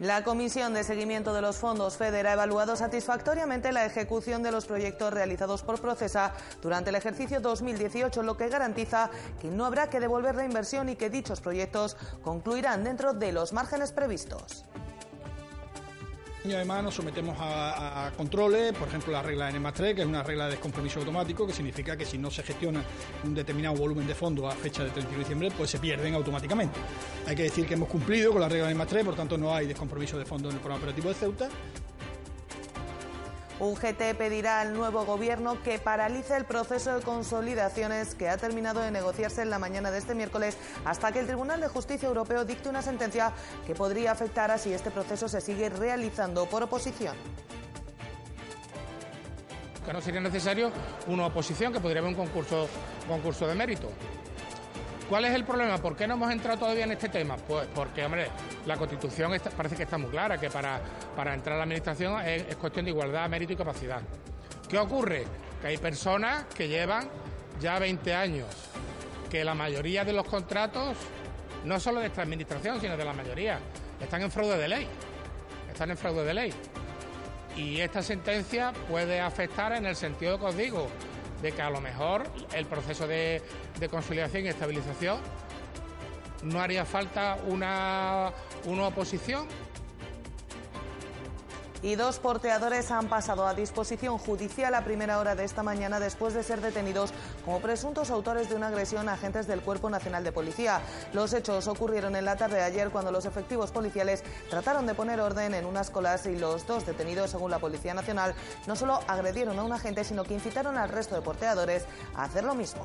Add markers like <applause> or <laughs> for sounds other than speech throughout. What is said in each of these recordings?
La Comisión de Seguimiento de los Fondos FEDER ha evaluado satisfactoriamente la ejecución de los proyectos realizados por Procesa durante el ejercicio 2018, lo que garantiza que no habrá que devolver la inversión y que dichos proyectos concluirán dentro de los márgenes previstos. Y además nos sometemos a, controles, por ejemplo la regla N 3, que es una regla de descompromiso automático, que significa que si no se gestiona un determinado volumen de fondos a fecha de 31 de diciembre, pues se pierden automáticamente. Hay que decir que hemos cumplido con la regla N 3, por tanto no hay descompromiso de fondos en el programa operativo de Ceuta UGT pedirá al nuevo gobierno que paralice el proceso de consolidaciones que ha terminado de negociarse en la mañana de este miércoles hasta que el Tribunal de Justicia Europeo dicte una sentencia que podría afectar a si este proceso se sigue realizando por oposición que no sería necesario una oposición, que podría haber un concurso, concurso de mérito. ¿Cuál es el problema? ¿Por qué no hemos entrado todavía en este tema? Pues porque, hombre, la Constitución parece que está muy clara, que para, para entrar a la Administración es, cuestión de igualdad, mérito y capacidad. ¿Qué ocurre? Que hay personas que llevan ya 20 años, que la mayoría de los contratos, no solo de esta Administración, sino de la mayoría, están en fraude de ley. Están en fraude de ley. Y esta sentencia puede afectar en el sentido que os digo, de que a lo mejor el proceso de, de consolidación y estabilización no haría falta una, una oposición y dos porteadores han pasado a disposición judicial a primera hora de esta mañana después de ser detenidos como presuntos autores de una agresión a agentes del Cuerpo Nacional de Policía. Los hechos ocurrieron en la tarde de ayer cuando los efectivos policiales trataron de poner orden en unas colas y los dos detenidos, según la Policía Nacional, no solo agredieron a un agente, sino que incitaron al resto de porteadores a hacer lo mismo.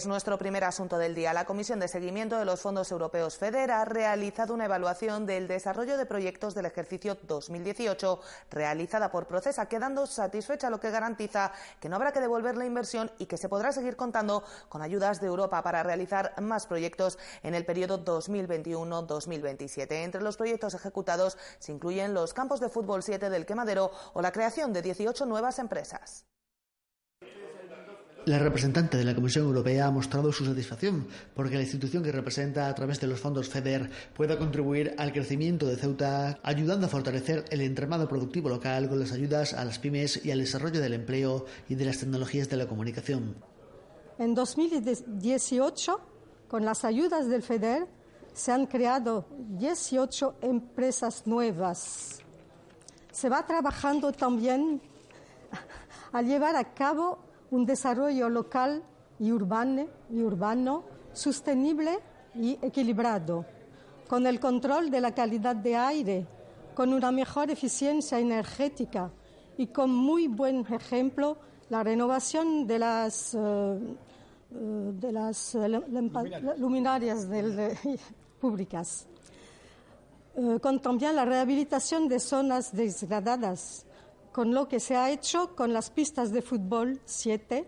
Es nuestro primer asunto del día. La Comisión de Seguimiento de los Fondos Europeos FEDER ha realizado una evaluación del desarrollo de proyectos del ejercicio 2018 realizada por Procesa, quedando satisfecha, lo que garantiza que no habrá que devolver la inversión y que se podrá seguir contando con ayudas de Europa para realizar más proyectos en el periodo 2021-2027. Entre los proyectos ejecutados se incluyen los campos de fútbol 7 del Quemadero o la creación de 18 nuevas empresas. La representante de la Comisión Europea ha mostrado su satisfacción porque la institución que representa a través de los fondos FEDER pueda contribuir al crecimiento de Ceuta, ayudando a fortalecer el entramado productivo local con las ayudas a las pymes y al desarrollo del empleo y de las tecnologías de la comunicación. En 2018, con las ayudas del FEDER, se han creado 18 empresas nuevas. Se va trabajando también a llevar a cabo un desarrollo local y urbano, y urbano sostenible y equilibrado, con el control de la calidad de aire, con una mejor eficiencia energética y con muy buen ejemplo la renovación de las, de las luminarias. <laughs> públicas, con también la rehabilitación de zonas degradadas con lo que se ha hecho con las pistas de fútbol 7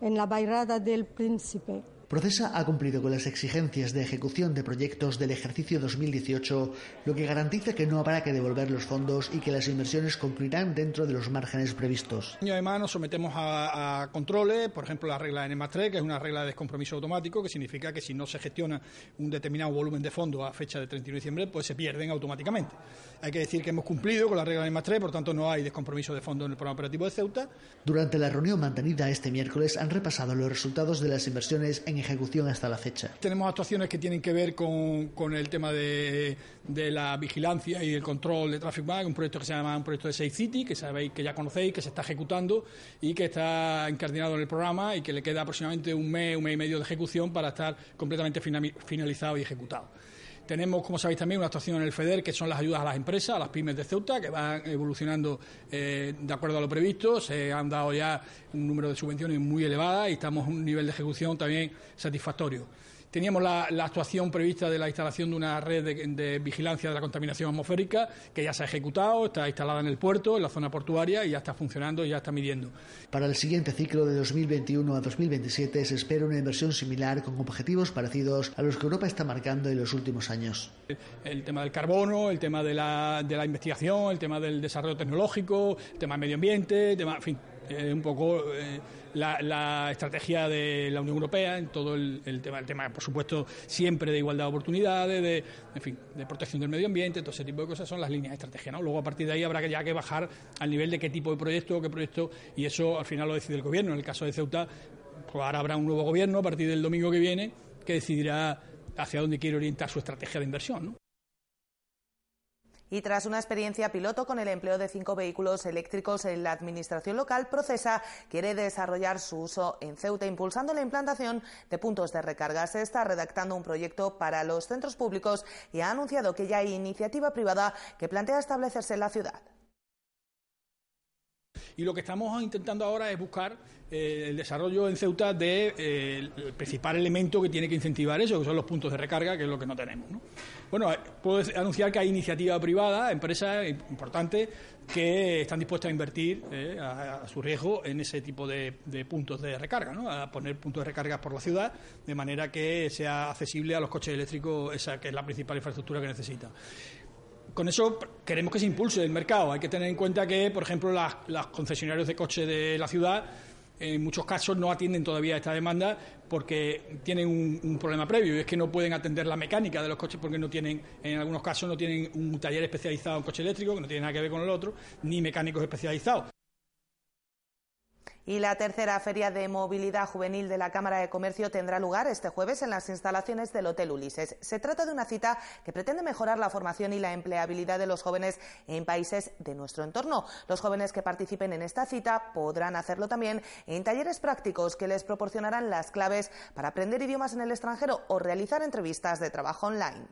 en la Bairrada del Príncipe. Procesa ha cumplido con las exigencias de ejecución de proyectos del ejercicio 2018, lo que garantiza que no habrá que devolver los fondos y que las inversiones concluirán dentro de los márgenes previstos. Y además nos sometemos a, controles, por ejemplo la regla N 3, que es una regla de descompromiso automático, que significa que si no se gestiona un determinado volumen de fondos a fecha de 31 de diciembre, pues se pierden automáticamente. Hay que decir que hemos cumplido con la regla N 3, por tanto no hay descompromiso de fondos en el programa operativo de Ceuta. Durante la reunión mantenida este miércoles han repasado los resultados de las inversiones en ejecución hasta la fecha. Tenemos actuaciones que tienen que ver con, el tema de, la vigilancia y el control de Traffic Bank, un proyecto que se llama un proyecto de Safe City, que sabéis que ya conocéis, que se está ejecutando y que está incardinado en el programa y que le queda aproximadamente un mes, un mes y medio de ejecución para estar completamente finalizado y ejecutado. Tenemos, como sabéis también, una actuación en el FEDER, que son las ayudas a las empresas, a las pymes de Ceuta, que van evolucionando eh, de acuerdo a lo previsto. Se han dado ya un número de subvenciones muy elevada y estamos a un nivel de ejecución también satisfactorio. Teníamos la, actuación prevista de la instalación de una red de, vigilancia de la contaminación atmosférica que ya se ha ejecutado, está instalada en el puerto, en la zona portuaria y ya está funcionando y ya está midiendo. Para el siguiente ciclo de 2021 a 2027 se espera una inversión similar con objetivos parecidos a los que Europa está marcando en los últimos años. El tema del carbono, el tema de la, investigación, el tema del desarrollo tecnológico, el tema del medio ambiente, el tema, en fin, eh, un poco eh, la, estrategia de la Unión Europea en todo el, tema, el tema, por supuesto, siempre de igualdad de oportunidades, de, en fin, de protección del medio ambiente, todo ese tipo de cosas son las líneas de estrategia. ¿no? Luego, a partir de ahí, habrá que ya que bajar al nivel de qué tipo de proyecto, qué proyecto, y eso al final lo decide el gobierno. En el caso de Ceuta, pues ahora habrá un nuevo gobierno a partir del domingo que viene que decidirá hacia dónde quiere orientar su estrategia de inversión. Y tras una experiencia piloto con el empleo de cinco vehículos eléctricos en la administración local, Procesa quiere desarrollar su uso en Ceuta, impulsando la implantación de puntos de recarga. Se está redactando un proyecto para los centros públicos y ha anunciado que ya hay iniciativa privada que plantea establecerse en la ciudad. Y lo que estamos intentando ahora es buscar eh, el desarrollo en Ceuta de, eh, el principal elemento que tiene que incentivar eso, que son los puntos de recarga, que es lo que no tenemos. Bueno, puedo anunciar que hay iniciativa privada, empresas importantes, que están dispuestas a invertir eh, a, su riesgo en ese tipo de, puntos de recarga, ¿no? a poner puntos de recarga por la ciudad, de manera que sea accesible a los coches eléctricos, esa que es la principal infraestructura que necesita con eso queremos que se impulse el mercado. Hay que tener en cuenta que, por ejemplo, los concesionarios de coches de la ciudad en muchos casos no atienden todavía esta demanda porque tienen un, problema previo y es que no pueden atender la mecánica de los coches porque no tienen, en algunos casos no tienen un taller especializado en coche eléctrico, que no tiene nada que ver con el otro, ni mecánicos especializados. Y la tercera Feria de Movilidad Juvenil de la Cámara de Comercio tendrá lugar este jueves en las instalaciones del Hotel Ulises. Se trata de una cita que pretende mejorar la formación y la empleabilidad de los jóvenes en países de nuestro entorno. Los jóvenes que participen en esta cita podrán hacerlo también en talleres prácticos que les proporcionarán las claves para aprender idiomas en el extranjero o realizar entrevistas de trabajo online.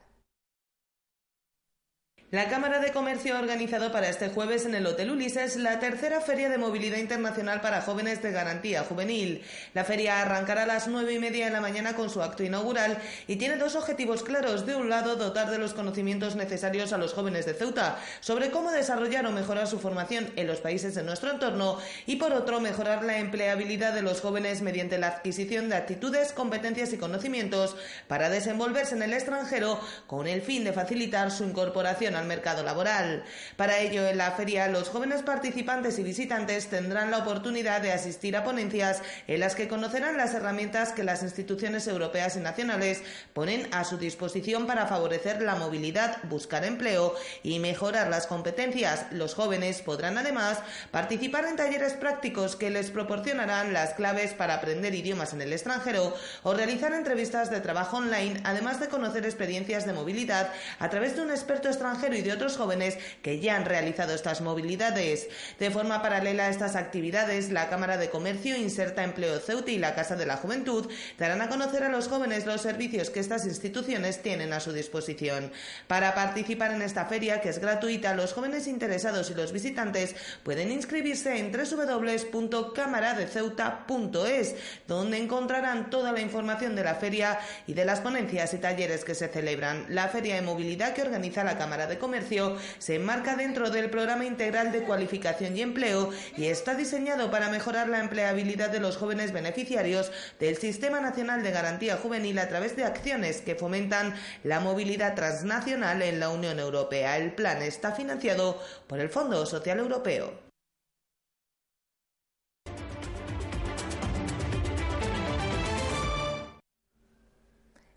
La Cámara de Comercio ha organizado para este jueves en el Hotel Ulises la tercera Feria de Movilidad Internacional para Jóvenes de Garantía Juvenil. La feria arrancará a las nueve y media de la mañana con su acto inaugural y tiene dos objetivos claros. De un lado, dotar de los conocimientos necesarios a los jóvenes de Ceuta sobre cómo desarrollar o mejorar su formación en los países de nuestro entorno y por otro, mejorar la empleabilidad de los jóvenes mediante la adquisición de actitudes, competencias y conocimientos para desenvolverse en el extranjero con el fin de facilitar su incorporación al mercado laboral. Para ello, en la feria, los jóvenes participantes y visitantes tendrán la oportunidad de asistir a ponencias en las que conocerán las herramientas que las instituciones europeas y nacionales ponen a su disposición para favorecer la movilidad, buscar empleo y mejorar las competencias. Los jóvenes podrán además participar en talleres prácticos que les proporcionarán las claves para aprender idiomas en el extranjero o realizar entrevistas de trabajo online, además de conocer experiencias de movilidad a través de un experto extranjero y de otros jóvenes que ya han realizado estas movilidades. De forma paralela a estas actividades, la Cámara de Comercio, Inserta Empleo Ceuti y la Casa de la Juventud darán a conocer a los jóvenes los servicios que estas instituciones tienen a su disposición. Para participar en esta feria, que es gratuita, los jóvenes interesados y los visitantes pueden inscribirse en www.cámaradeceuta.es, donde encontrarán toda la información de la feria y de las ponencias y talleres que se celebran. La feria de movilidad que organiza la Cámara de Comercio se enmarca dentro del Programa Integral de Cualificación y Empleo y está diseñado para mejorar la empleabilidad de los jóvenes beneficiarios del Sistema Nacional de Garantía Juvenil a través de acciones que fomentan la movilidad transnacional en la Unión Europea. El plan está financiado por el Fondo Social Europeo.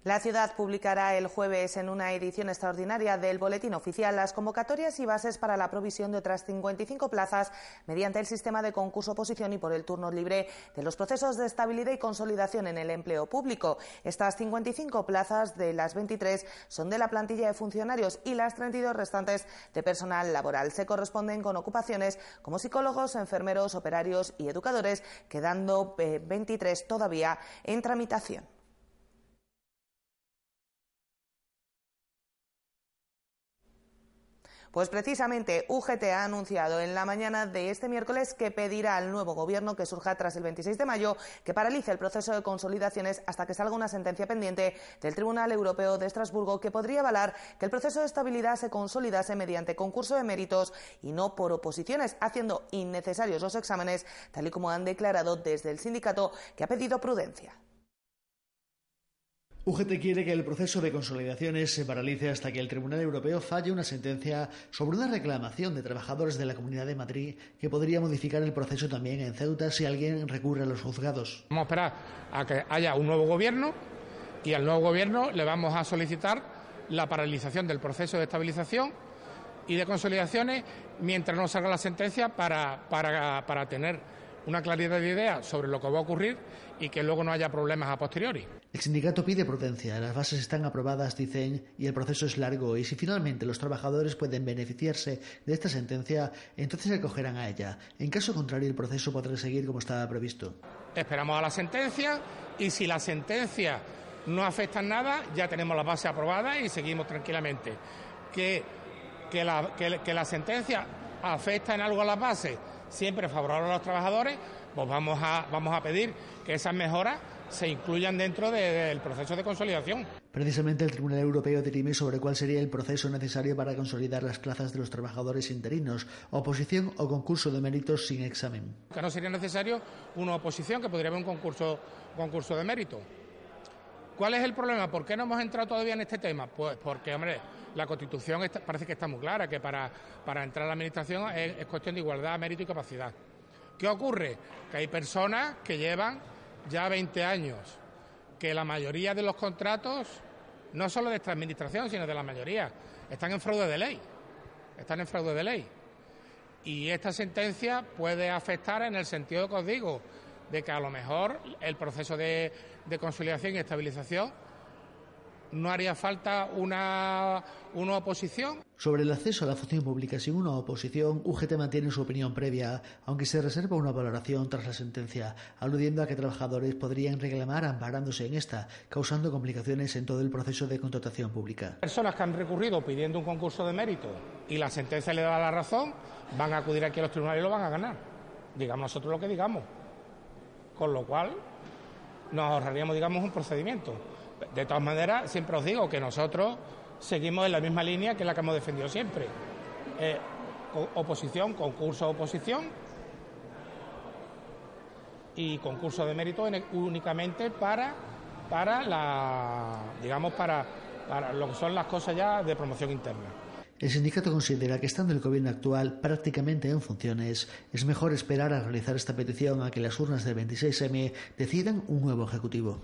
La ciudad publicará el jueves en una edición extraordinaria del Boletín Oficial las convocatorias y bases para la provisión de otras 55 plazas mediante el sistema de concurso-oposición y por el turno libre de los procesos de estabilidad y consolidación en el empleo público. Estas 55 plazas de las 23 son de la plantilla de funcionarios y las 32 restantes de personal laboral. Se corresponden con ocupaciones como psicólogos, enfermeros, operarios y educadores, quedando 23 eh, todavía en tramitación. Pues precisamente UGT ha anunciado en la mañana de este miércoles que pedirá al nuevo gobierno que surja tras el 26 de mayo que paralice el proceso de consolidaciones hasta que salga una sentencia pendiente del Tribunal Europeo de Estrasburgo que podría avalar que el proceso de estabilidad se consolidase mediante concurso de méritos y no por oposiciones, haciendo innecesarios los exámenes, tal y como han declarado desde el sindicato que ha pedido prudencia. UGT quiere que el proceso de consolidaciones se paralice hasta que el Tribunal Europeo falle una sentencia sobre una reclamación de trabajadores de la Comunidad de Madrid que podría modificar el proceso también en Ceuta si alguien recurre a los juzgados. Vamos a esperar a que haya un nuevo gobierno y al nuevo gobierno le vamos a solicitar la paralización del proceso de estabilización y de consolidaciones mientras no salga la sentencia para, para, para tener una claridad de idea sobre lo que va a ocurrir y que luego no haya problemas a posteriori. El sindicato pide prudencia, las bases están aprobadas, dicen, y el proceso es largo, y si finalmente los trabajadores pueden beneficiarse de esta sentencia, entonces se acogerán a ella. En caso contrario, el proceso podrá seguir como estaba previsto. Esperamos a la sentencia y si la sentencia no afecta en nada, ya tenemos la base aprobada y seguimos tranquilamente. Que, que, la, que la sentencia afecta en algo a las bases siempre favorable a los trabajadores, pues vamos a, vamos a pedir que esas mejoras se incluyan dentro del proceso de consolidación. Precisamente el Tribunal Europeo dirime sobre cuál sería el proceso necesario para consolidar las plazas de los trabajadores interinos, oposición o concurso de méritos sin examen. Que no sería necesario una oposición, que podría haber un concurso, concurso de mérito. ¿Cuál es el problema? ¿Por qué no hemos entrado todavía en este tema? Pues porque, hombre, la Constitución parece que está muy clara, que para, para entrar a la Administración es, cuestión de igualdad, mérito y capacidad. ¿Qué ocurre? Que hay personas que llevan ya 20 años, que la mayoría de los contratos, no solo de esta Administración, sino de la mayoría, están en fraude de ley. Están en fraude de ley. Y esta sentencia puede afectar en el sentido que os digo, de que a lo mejor el proceso de, de consolidación y estabilización no haría falta una, una, oposición. Sobre el acceso a la función pública sin una oposición, UGT mantiene su opinión previa, aunque se reserva una valoración tras la sentencia, aludiendo a que trabajadores podrían reclamar amparándose en esta, causando complicaciones en todo el proceso de contratación pública. Personas que han recurrido pidiendo un concurso de mérito y la sentencia le da la razón, van a acudir aquí a los tribunales y lo van a ganar. Digamos nosotros lo que digamos. Con lo cual, nos ahorraríamos, digamos, un procedimiento. De todas maneras, siempre os digo que nosotros seguimos en la misma línea que la que hemos defendido siempre. Eh, oposición, concurso oposición y concurso de mérito únicamente para, para la digamos para, para lo que son las cosas ya de promoción interna. El sindicato considera que estando el gobierno actual prácticamente en funciones, es mejor esperar a realizar esta petición a que las urnas del 26M decidan un nuevo ejecutivo.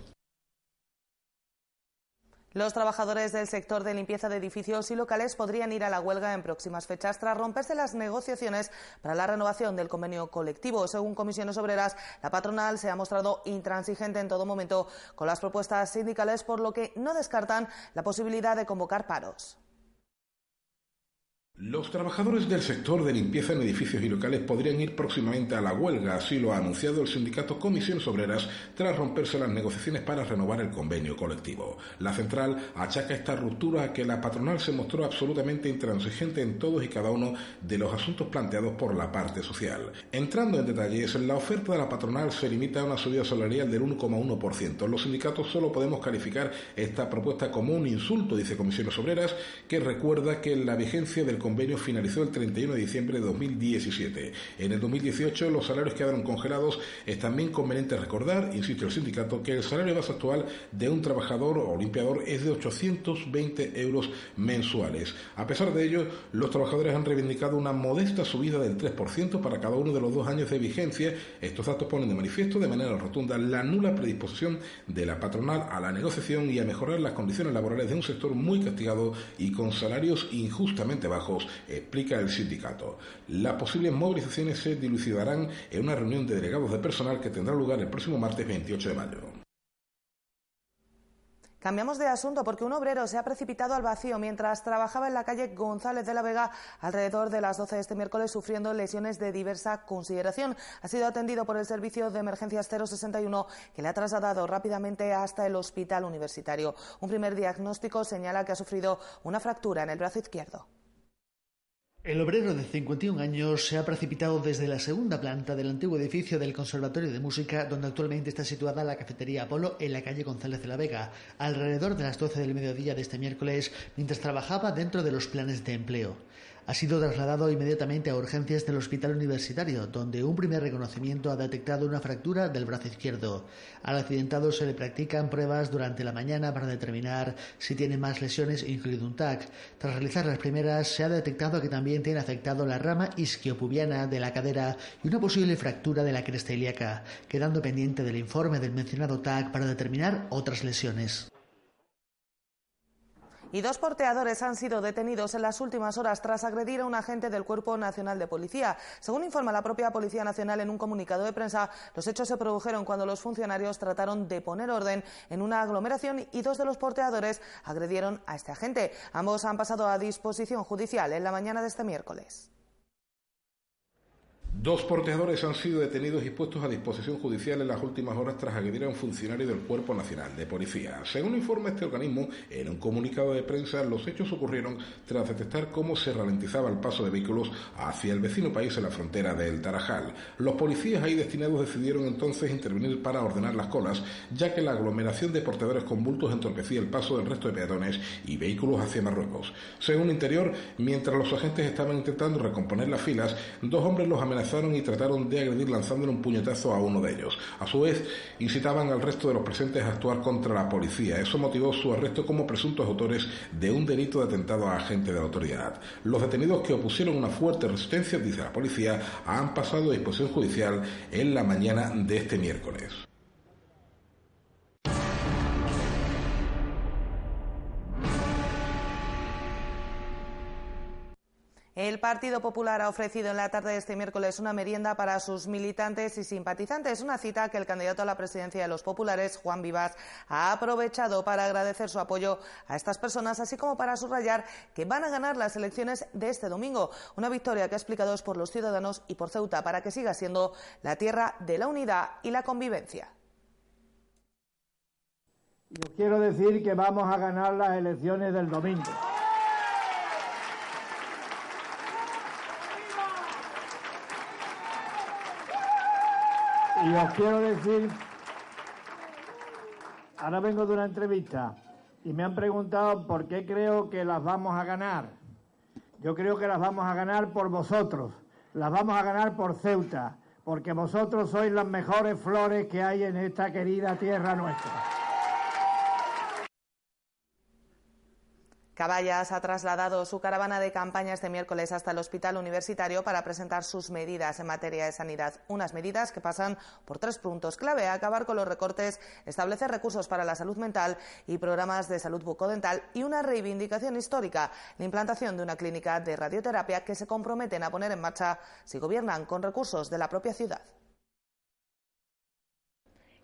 Los trabajadores del sector de limpieza de edificios y locales podrían ir a la huelga en próximas fechas tras romperse las negociaciones para la renovación del convenio colectivo. Según comisiones obreras, la patronal se ha mostrado intransigente en todo momento con las propuestas sindicales, por lo que no descartan la posibilidad de convocar paros. Los trabajadores del sector de limpieza en edificios y locales podrían ir próximamente a la huelga, así lo ha anunciado el sindicato Comisiones Obreras tras romperse las negociaciones para renovar el convenio colectivo. La central achaca esta ruptura a que la patronal se mostró absolutamente intransigente en todos y cada uno de los asuntos planteados por la parte social. Entrando en detalles, la oferta de la patronal se limita a una subida salarial del 1,1%. Los sindicatos solo podemos calificar esta propuesta como un insulto, dice Comisiones Obreras, que recuerda que la vigencia del convenio finalizó el 31 de diciembre de 2017. En el 2018 los salarios quedaron congelados. Es también conveniente recordar, insiste el sindicato, que el salario base actual de un trabajador o limpiador es de 820 euros mensuales. A pesar de ello, los trabajadores han reivindicado una modesta subida del 3% para cada uno de los dos años de vigencia. Estos datos ponen de manifiesto de manera rotunda la nula predisposición de la patronal a la negociación y a mejorar las condiciones laborales de un sector muy castigado y con salarios injustamente bajos, explica el sindicato. Las posibles movilizaciones se dilucidarán en una reunión de delegados de personal que tendrá lugar el próximo martes 28 de mayo. Cambiamos de asunto porque un obrero se ha precipitado al vacío mientras trabajaba en la calle González de la Vega alrededor de las 12 de este miércoles sufriendo lesiones de diversa consideración. Ha sido atendido por el servicio de emergencias 061 que le ha trasladado rápidamente hasta el hospital universitario. Un primer diagnóstico señala que ha sufrido una fractura en el brazo izquierdo. El obrero de 51 años se ha precipitado desde la segunda planta del antiguo edificio del Conservatorio de Música, donde actualmente está situada la cafetería Apolo en la calle González de la Vega, alrededor de las 12 del mediodía de este miércoles, mientras trabajaba dentro de los planes de empleo. Ha sido trasladado inmediatamente a urgencias del Hospital Universitario, donde un primer reconocimiento ha detectado una fractura del brazo izquierdo. Al accidentado se le practican pruebas durante la mañana para determinar si tiene más lesiones, incluido un TAC. Tras realizar las primeras, se ha detectado que también tiene afectado la rama isquiopubiana de la cadera y una posible fractura de la cresta ilíaca, quedando pendiente del informe del mencionado TAC para determinar otras lesiones y dos porteadores han sido detenidos en las últimas horas tras agredir a un agente del Cuerpo Nacional de Policía. Según informa la propia Policía Nacional en un comunicado de prensa, los hechos se produjeron cuando los funcionarios trataron de poner orden en una aglomeración y dos de los porteadores agredieron a este agente. Ambos han pasado a disposición judicial en la mañana de este miércoles. Dos porteadores han sido detenidos y puestos a disposición judicial en las últimas horas tras agredir a un funcionario del Cuerpo Nacional de Policía. Según informa este organismo, en un comunicado de prensa, los hechos ocurrieron tras detectar cómo se ralentizaba el paso de vehículos hacia el vecino país en la frontera del Tarajal. Los policías ahí destinados decidieron entonces intervenir para ordenar las colas, ya que la aglomeración de porteadores con bultos entorpecía el paso del resto de peatones y vehículos hacia Marruecos. Según Interior, mientras los agentes estaban intentando recomponer las filas, dos hombres los amenazaron y trataron de agredir lanzándole un puñetazo a uno de ellos. A su vez, incitaban al resto de los presentes a actuar contra la policía. Eso motivó su arresto como presuntos autores de un delito de atentado a agente de autoridad. Los detenidos que opusieron una fuerte resistencia, dice la policía, han pasado a disposición judicial en la mañana de este miércoles. El Partido Popular ha ofrecido en la tarde de este miércoles una merienda para sus militantes y simpatizantes, una cita que el candidato a la presidencia de los populares, Juan Vivas, ha aprovechado para agradecer su apoyo a estas personas, así como para subrayar que van a ganar las elecciones de este domingo, una victoria que ha explicado por los ciudadanos y por Ceuta para que siga siendo la tierra de la unidad y la convivencia. Yo quiero decir que vamos a ganar las elecciones del domingo. Y os quiero decir, ahora vengo de una entrevista y me han preguntado por qué creo que las vamos a ganar. Yo creo que las vamos a ganar por vosotros, las vamos a ganar por Ceuta, porque vosotros sois las mejores flores que hay en esta querida tierra nuestra. Caballas ha trasladado su caravana de campaña este miércoles hasta el Hospital Universitario para presentar sus medidas en materia de sanidad. Unas medidas que pasan por tres puntos clave. Acabar con los recortes, establecer recursos para la salud mental y programas de salud bucodental y una reivindicación histórica, la implantación de una clínica de radioterapia que se comprometen a poner en marcha si gobiernan con recursos de la propia ciudad.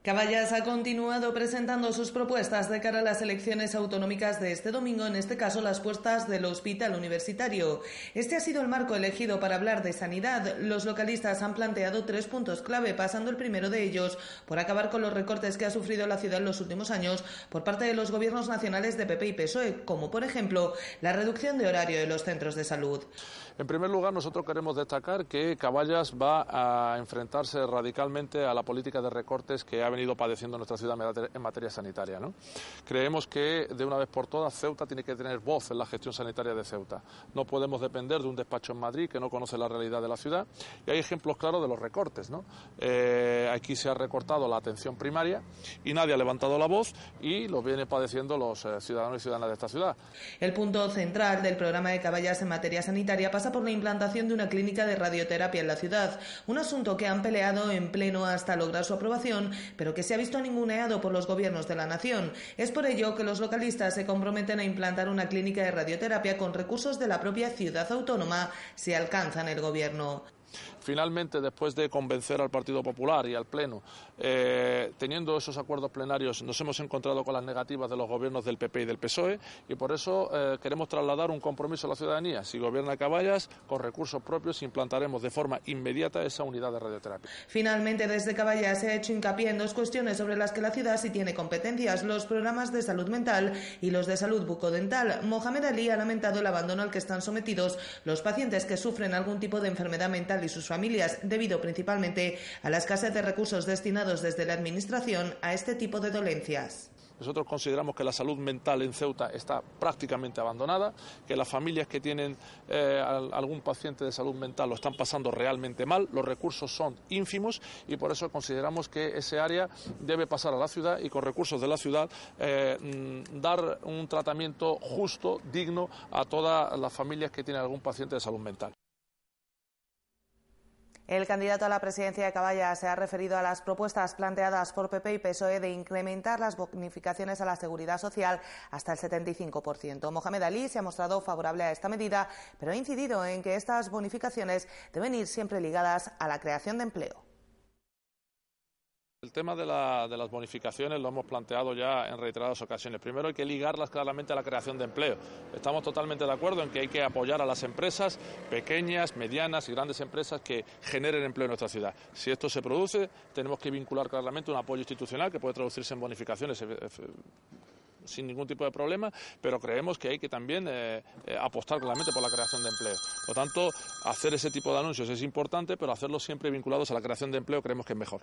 Caballas ha continuado presentando sus propuestas de cara a las elecciones autonómicas de este domingo, en este caso las puestas del Hospital Universitario. Este ha sido el marco elegido para hablar de sanidad. Los localistas han planteado tres puntos clave, pasando el primero de ellos por acabar con los recortes que ha sufrido la ciudad en los últimos años por parte de los gobiernos nacionales de PP y PSOE, como por ejemplo la reducción de horario de los centros de salud. En primer lugar, nosotros queremos destacar que Caballas va a enfrentarse radicalmente a la política de recortes que ha venido padeciendo nuestra ciudad en materia sanitaria. Creemos que de una vez por todas Ceuta tiene que tener voz en la gestión sanitaria de Ceuta. No podemos depender de un despacho en Madrid que no conoce la realidad de la ciudad y hay ejemplos claros de los recortes. Eh, aquí se ha recortado la atención primaria y nadie ha levantado la voz y lo viene padeciendo los eh, ciudadanos y ciudadanas de esta ciudad. El punto central del programa de Caballas en materia sanitaria pasa por la implantación de una clínica de radioterapia en la ciudad, un asunto que han peleado en pleno hasta lograr su aprobación, pero que se ha visto ninguneado por los gobiernos de la nación. Es por ello que los localistas se comprometen a implantar una clínica de radioterapia con recursos de la propia ciudad autónoma si alcanzan el gobierno. Finalmente, después de convencer al Partido Popular y al Pleno, eh, teniendo esos acuerdos plenarios, nos hemos encontrado con las negativas de los gobiernos del PP y del PSOE y por eso eh, queremos trasladar un compromiso a la ciudadanía. Si gobierna Caballas, con recursos propios implantaremos de forma inmediata esa unidad de radioterapia. Finalmente, desde Caballas se ha hecho hincapié en dos cuestiones sobre las que la ciudad sí tiene competencias, los programas de salud mental y los de salud bucodental. Mohamed Ali ha lamentado el abandono al que están sometidos los pacientes que sufren algún tipo de enfermedad mental y sus familias, debido principalmente a la escasez de recursos destinados desde la Administración a este tipo de dolencias. Nosotros consideramos que la salud mental en Ceuta está prácticamente abandonada, que las familias que tienen eh, algún paciente de salud mental lo están pasando realmente mal, los recursos son ínfimos y por eso consideramos que ese área debe pasar a la ciudad y con recursos de la ciudad eh, mm, dar un tratamiento justo, digno a todas las familias que tienen algún paciente de salud mental. El candidato a la presidencia de Caballa se ha referido a las propuestas planteadas por PP y PSOE de incrementar las bonificaciones a la seguridad social hasta el 75%. Mohamed Ali se ha mostrado favorable a esta medida, pero ha incidido en que estas bonificaciones deben ir siempre ligadas a la creación de empleo. El tema de, las bonificaciones lo hemos planteado ya en reiteradas ocasiones. Primero hay que ligarlas claramente a la creación de empleo. Estamos totalmente de acuerdo en que hay que apoyar a las empresas pequeñas, medianas y grandes empresas que generen empleo en nuestra ciudad. Si esto se produce, tenemos que vincular claramente un apoyo institucional que puede traducirse en bonificaciones eh, eh, sin ningún tipo de problema, pero creemos que hay que también eh, apostar claramente por la creación de empleo. Por lo tanto, hacer ese tipo de anuncios es importante, pero hacerlos siempre vinculados a la creación de empleo creemos que es mejor.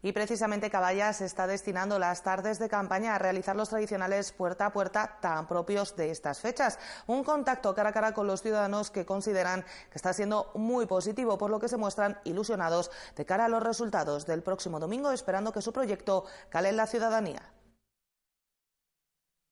Y precisamente Caballas está destinando las tardes de campaña a realizar los tradicionales puerta a puerta tan propios de estas fechas. Un contacto cara a cara con los ciudadanos que consideran que está siendo muy positivo, por lo que se muestran ilusionados de cara a los resultados del próximo domingo, esperando que su proyecto cale en la ciudadanía.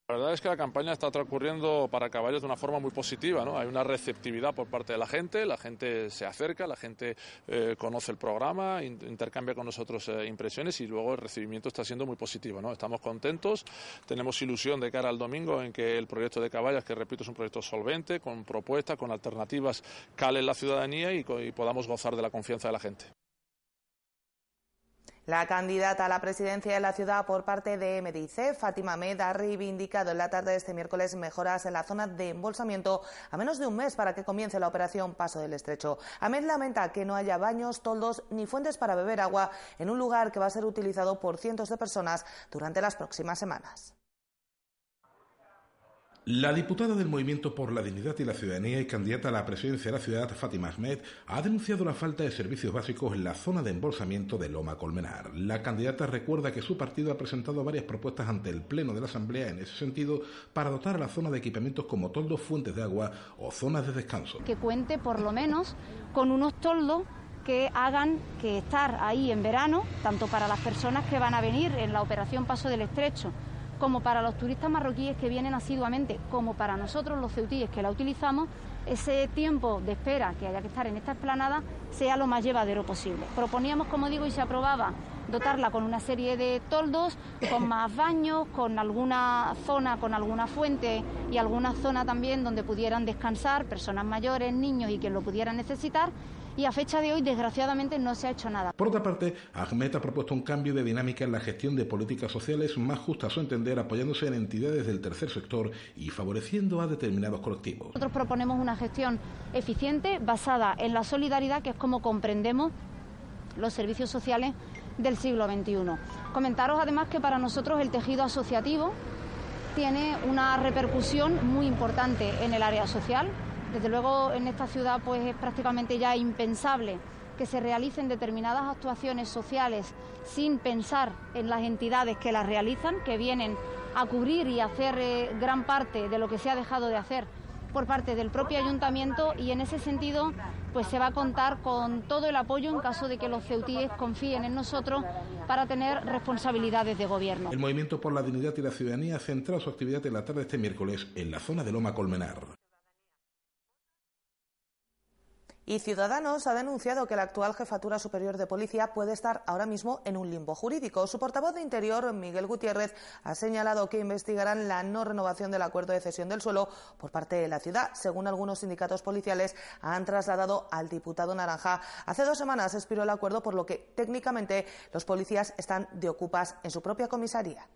La verdad es que la campaña está transcurriendo para caballos de una forma muy positiva, ¿no? Hay una receptividad por parte de la gente, la gente se acerca, la gente eh, conoce el programa, intercambia con nosotros eh, impresiones y luego el recibimiento está siendo muy positivo, ¿no? Estamos contentos, tenemos ilusión de cara al domingo en que el proyecto de caballas, que repito es un proyecto solvente, con propuestas, con alternativas, cale en la ciudadanía y podamos gozar de la confianza de la gente. La candidata a la presidencia de la ciudad por parte de MDIC, Fátima Med, ha reivindicado en la tarde de este miércoles mejoras en la zona de embolsamiento a menos de un mes para que comience la operación Paso del Estrecho. Ahmed lamenta que no haya baños, toldos ni fuentes para beber agua en un lugar que va a ser utilizado por cientos de personas durante las próximas semanas. La diputada del Movimiento por la Dignidad y la Ciudadanía y candidata a la presidencia de la ciudad, Fátima Ahmed, ha denunciado la falta de servicios básicos en la zona de embolsamiento de Loma Colmenar. La candidata recuerda que su partido ha presentado varias propuestas ante el Pleno de la Asamblea en ese sentido para dotar a la zona de equipamientos como toldos, fuentes de agua o zonas de descanso. Que cuente por lo menos con unos toldos que hagan que estar ahí en verano, tanto para las personas que van a venir en la operación Paso del Estrecho, como para los turistas marroquíes que vienen asiduamente, como para nosotros los ceutíes que la utilizamos, ese tiempo de espera que haya que estar en esta explanada sea lo más llevadero posible. Proponíamos, como digo, y se aprobaba dotarla con una serie de toldos, con <laughs> más baños, con alguna zona, con alguna fuente y alguna zona también donde pudieran descansar personas mayores, niños y quien lo pudieran necesitar y a fecha de hoy, desgraciadamente, no se ha hecho nada. Por otra parte, Ahmed ha propuesto un cambio de dinámica en la gestión de políticas sociales más justa a su entender, apoyándose en entidades del tercer sector y favoreciendo a determinados colectivos. Nosotros proponemos una gestión eficiente basada en la solidaridad, que es como comprendemos los servicios sociales del siglo XXI. Comentaros además que para nosotros el tejido asociativo tiene una repercusión muy importante en el área social. Desde luego en esta ciudad pues es prácticamente ya impensable que se realicen determinadas actuaciones sociales sin pensar en las entidades que las realizan, que vienen a cubrir y hacer eh, gran parte de lo que se ha dejado de hacer por parte del propio ayuntamiento y en ese sentido pues se va a contar con todo el apoyo en caso de que los ceutíes confíen en nosotros para tener responsabilidades de gobierno. El Movimiento por la Dignidad y la Ciudadanía centra su actividad en la tarde de este miércoles en la zona de Loma Colmenar. Y Ciudadanos ha denunciado que la actual Jefatura Superior de Policía puede estar ahora mismo en un limbo jurídico. Su portavoz de Interior, Miguel Gutiérrez, ha señalado que investigarán la no renovación del acuerdo de cesión del suelo por parte de la ciudad. Según algunos sindicatos policiales, han trasladado al diputado Naranja. Hace dos semanas expiró el acuerdo, por lo que técnicamente los policías están de ocupas en su propia comisaría.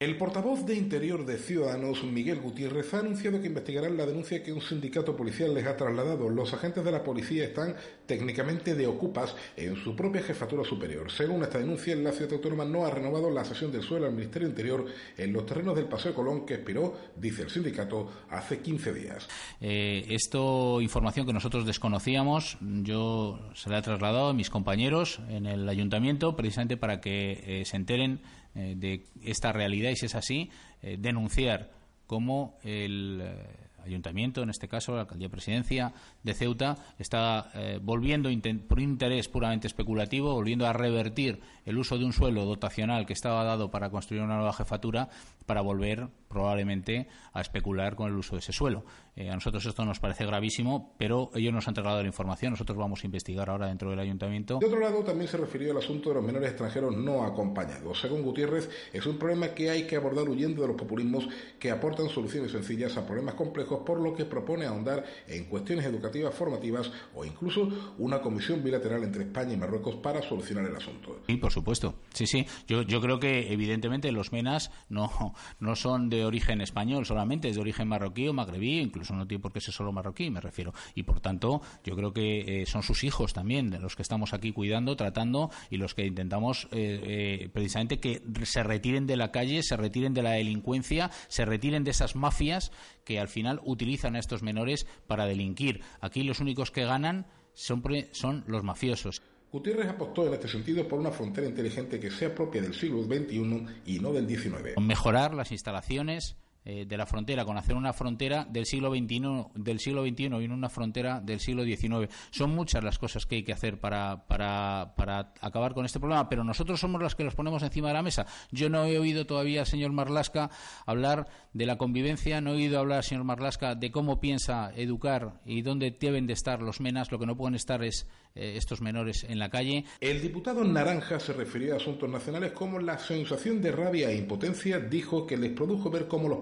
El portavoz de Interior de Ciudadanos, Miguel Gutiérrez, ha anunciado que investigarán la denuncia que un sindicato policial les ha trasladado. Los agentes de la policía están técnicamente de ocupas en su propia jefatura superior. Según esta denuncia, la ciudad autónoma no ha renovado la sesión del suelo al Ministerio Interior en los terrenos del Paseo Colón que expiró, dice el sindicato, hace 15 días. Eh, esto, información que nosotros desconocíamos, yo se la he trasladado a mis compañeros en el ayuntamiento precisamente para que eh, se enteren de esta realidad y si es así, eh, denunciar cómo el eh, ayuntamiento, en este caso la alcaldía presidencia de Ceuta, está volviendo por interés puramente especulativo, volviendo a revertir el uso de un suelo dotacional que estaba dado para construir una nueva jefatura para volver probablemente a especular con el uso de ese suelo. Eh, a nosotros esto nos parece gravísimo, pero ellos nos han entregado la información. Nosotros vamos a investigar ahora dentro del ayuntamiento. De otro lado, también se refirió al asunto de los menores extranjeros no acompañados. Según Gutiérrez, es un problema que hay que abordar huyendo de los populismos que aportan soluciones sencillas a problemas complejos, por lo que propone ahondar en cuestiones educativas, formativas o incluso una comisión bilateral entre España y Marruecos para solucionar el asunto. Sí, por supuesto. Sí, sí. Yo, yo creo que evidentemente los MENAS no, no son de origen español solamente, es de origen marroquí o magrebí, incluso no tiene por qué ser solo marroquí, me refiero. Y por tanto, yo creo que eh, son sus hijos también, los que estamos aquí cuidando, tratando y los que intentamos eh, eh, precisamente que se retiren de la calle, se retiren de la delincuencia, se retiren de esas mafias que al final utilizan a estos menores para delinquir. Aquí los únicos que ganan son, son los mafiosos. Gutiérrez apostó en este sentido por una frontera inteligente que sea propia del siglo XXI y no del XIX. Mejorar las instalaciones eh, de la frontera, con hacer una frontera del siglo XXI, del siglo XXI y una frontera del siglo XIX. Son muchas las cosas que hay que hacer para, para, para acabar con este problema, pero nosotros somos los que los ponemos encima de la mesa. Yo no he oído todavía al señor Marlasca hablar de la convivencia, no he oído hablar al señor Marlasca de cómo piensa educar y dónde deben de estar los menas. Lo que no pueden estar es eh, estos menores en la calle. El diputado Naranja se refirió a asuntos nacionales como la sensación de rabia e impotencia, dijo que les produjo ver cómo los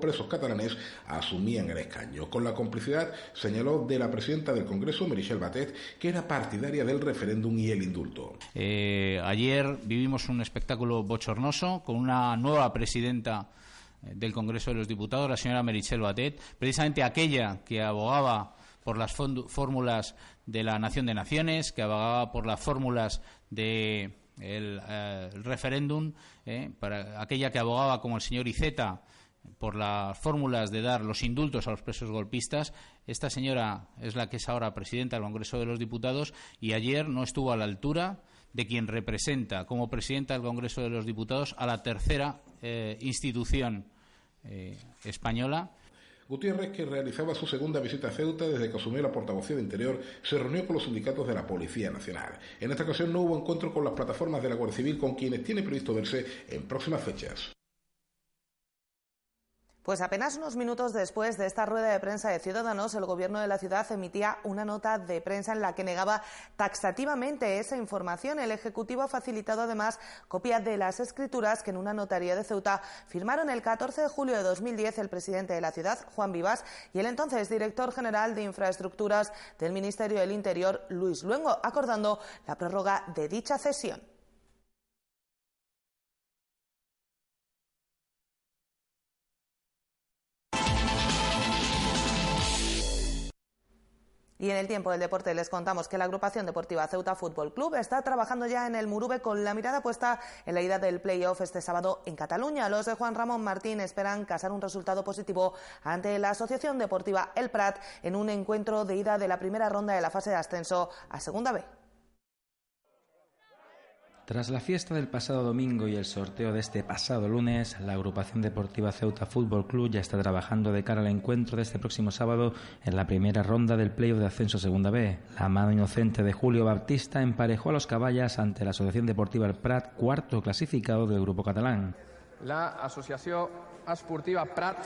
presos catalanes asumían el escaño. Con la complicidad, señaló, de la presidenta del Congreso, Michelle Batet, que era partidaria del referéndum y el indulto. Eh, ayer vivimos un espectáculo bochornoso con una nueva presidenta eh, del Congreso de los Diputados, la señora Merichel Batet, precisamente aquella que abogaba por las fórmulas de la Nación de Naciones, que abogaba por las fórmulas de eh, referéndum, para aquella que abogaba como el señor Iceta por las fórmulas de dar los indultos a los presos golpistas. Esta señora es la que es ahora presidenta del Congreso de los Diputados y ayer no estuvo a la altura de quien representa como presidenta del Congreso de los Diputados a la tercera eh, institución española Gutiérrez, que realizaba su segunda visita a Ceuta desde que asumió la portavocía de Interior, se reunió con los sindicatos de la Policía Nacional. En esta ocasión no hubo encuentro con las plataformas de la Guardia Civil con quienes tiene previsto verse en próximas fechas. Pues apenas unos minutos después de esta rueda de prensa de Ciudadanos, el Gobierno de la ciudad emitía una nota de prensa en la que negaba taxativamente esa información. El Ejecutivo ha facilitado además copia de las escrituras que en una notaría de Ceuta firmaron el 14 de julio de 2010 el presidente de la ciudad, Juan Vivas, y el entonces director general de Infraestructuras del Ministerio del Interior, Luis Luengo, acordando la prórroga de dicha cesión. Y en el tiempo del deporte les contamos que la agrupación deportiva Ceuta Fútbol Club está trabajando ya en el Murube con la mirada puesta en la ida del playoff este sábado en Cataluña. Los de Juan Ramón Martín esperan casar un resultado positivo ante la Asociación Deportiva El Prat en un encuentro de ida de la primera ronda de la fase de ascenso a Segunda B. Tras la fiesta del pasado domingo y el sorteo de este pasado lunes, la agrupación deportiva Ceuta Fútbol Club ya está trabajando de cara al encuentro de este próximo sábado en la primera ronda del playoff de ascenso Segunda B. La mano inocente de Julio Baptista emparejó a los caballas ante la Asociación Deportiva El Prat, cuarto clasificado del grupo catalán. La Asociación Esportiva Prat,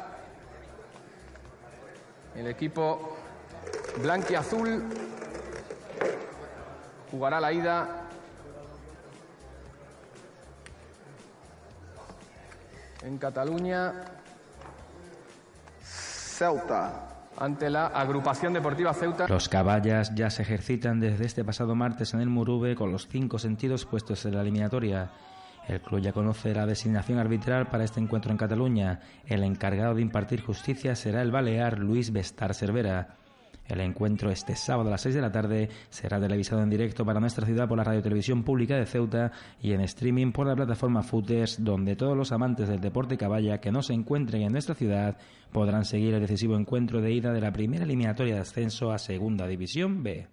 el equipo blanquiazul, jugará la ida en Cataluña. Ceuta. Ante la agrupación deportiva Ceuta. Los caballas ya se ejercitan desde este pasado martes en el Murube con los cinco sentidos puestos en la eliminatoria. El club ya conoce la designación arbitral para este encuentro en Cataluña. El encargado de impartir justicia será el balear Luis Bestar Cervera. El encuentro este sábado a las 6 de la tarde será televisado en directo para nuestra ciudad por la Radio Televisión Pública de Ceuta y en streaming por la plataforma Footers, donde todos los amantes del deporte caballa que no se encuentren en nuestra ciudad podrán seguir el decisivo encuentro de ida de la primera eliminatoria de ascenso a Segunda División B.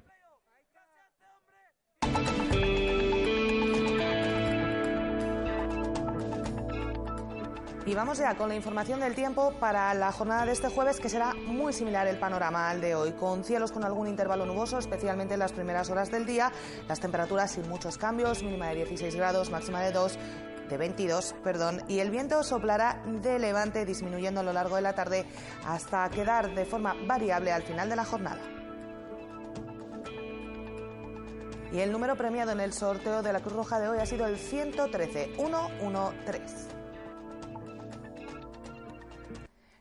Y vamos ya con la información del tiempo para la jornada de este jueves, que será muy similar el panorama al de hoy, con cielos con algún intervalo nuboso, especialmente en las primeras horas del día, las temperaturas sin muchos cambios, mínima de 16 grados, máxima de 2 de 22, perdón, y el viento soplará de levante disminuyendo a lo largo de la tarde hasta quedar de forma variable al final de la jornada. Y el número premiado en el sorteo de la Cruz Roja de hoy ha sido el 113 113.